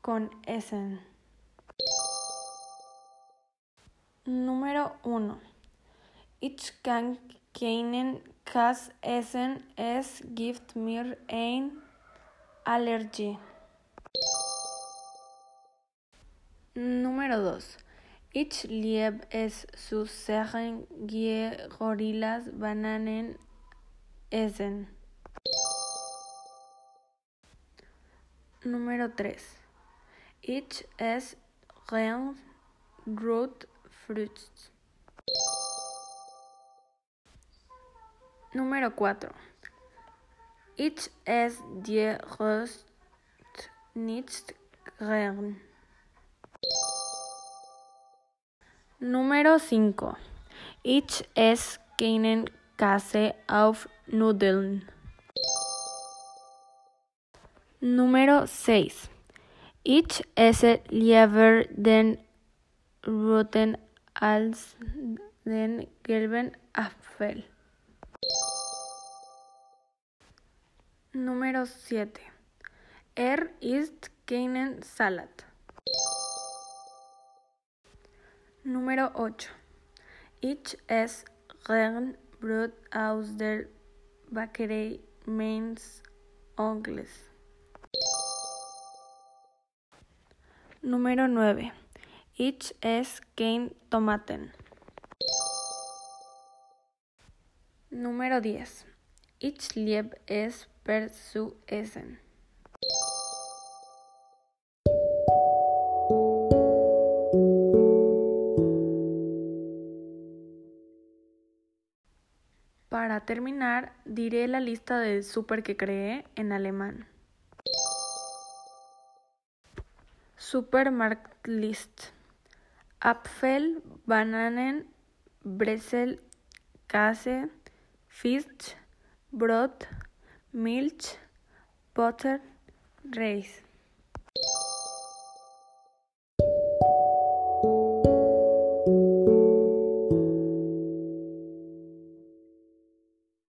Con Essen. Número 1. Ich kann keinen Kass essen, es gibt mir eine Allergie. Número 2. Ich liebe es zu wie Gorillas Bananen essen. Número 3. Ich esse gern Fruits. Número 4. Ich esse die Rost nicht gern. Número 5. Ich esse keinen Käse auf Nudeln. Número 6. Ich esse lieber den roten als den gelben Apfel. Número 7. Er isst keinen Salat. Número 8. Ich esse gern Brot aus der Bäckerei meines Onkels. Número 9. Ich es kein Tomaten. Número 10. Ich liebe es per su essen. Para terminar, diré la lista de super que creé en alemán. Supermarktlist: Apfel, Bananen, Brezel, Käse, Fisch, Brot, Milch, Butter, Reis.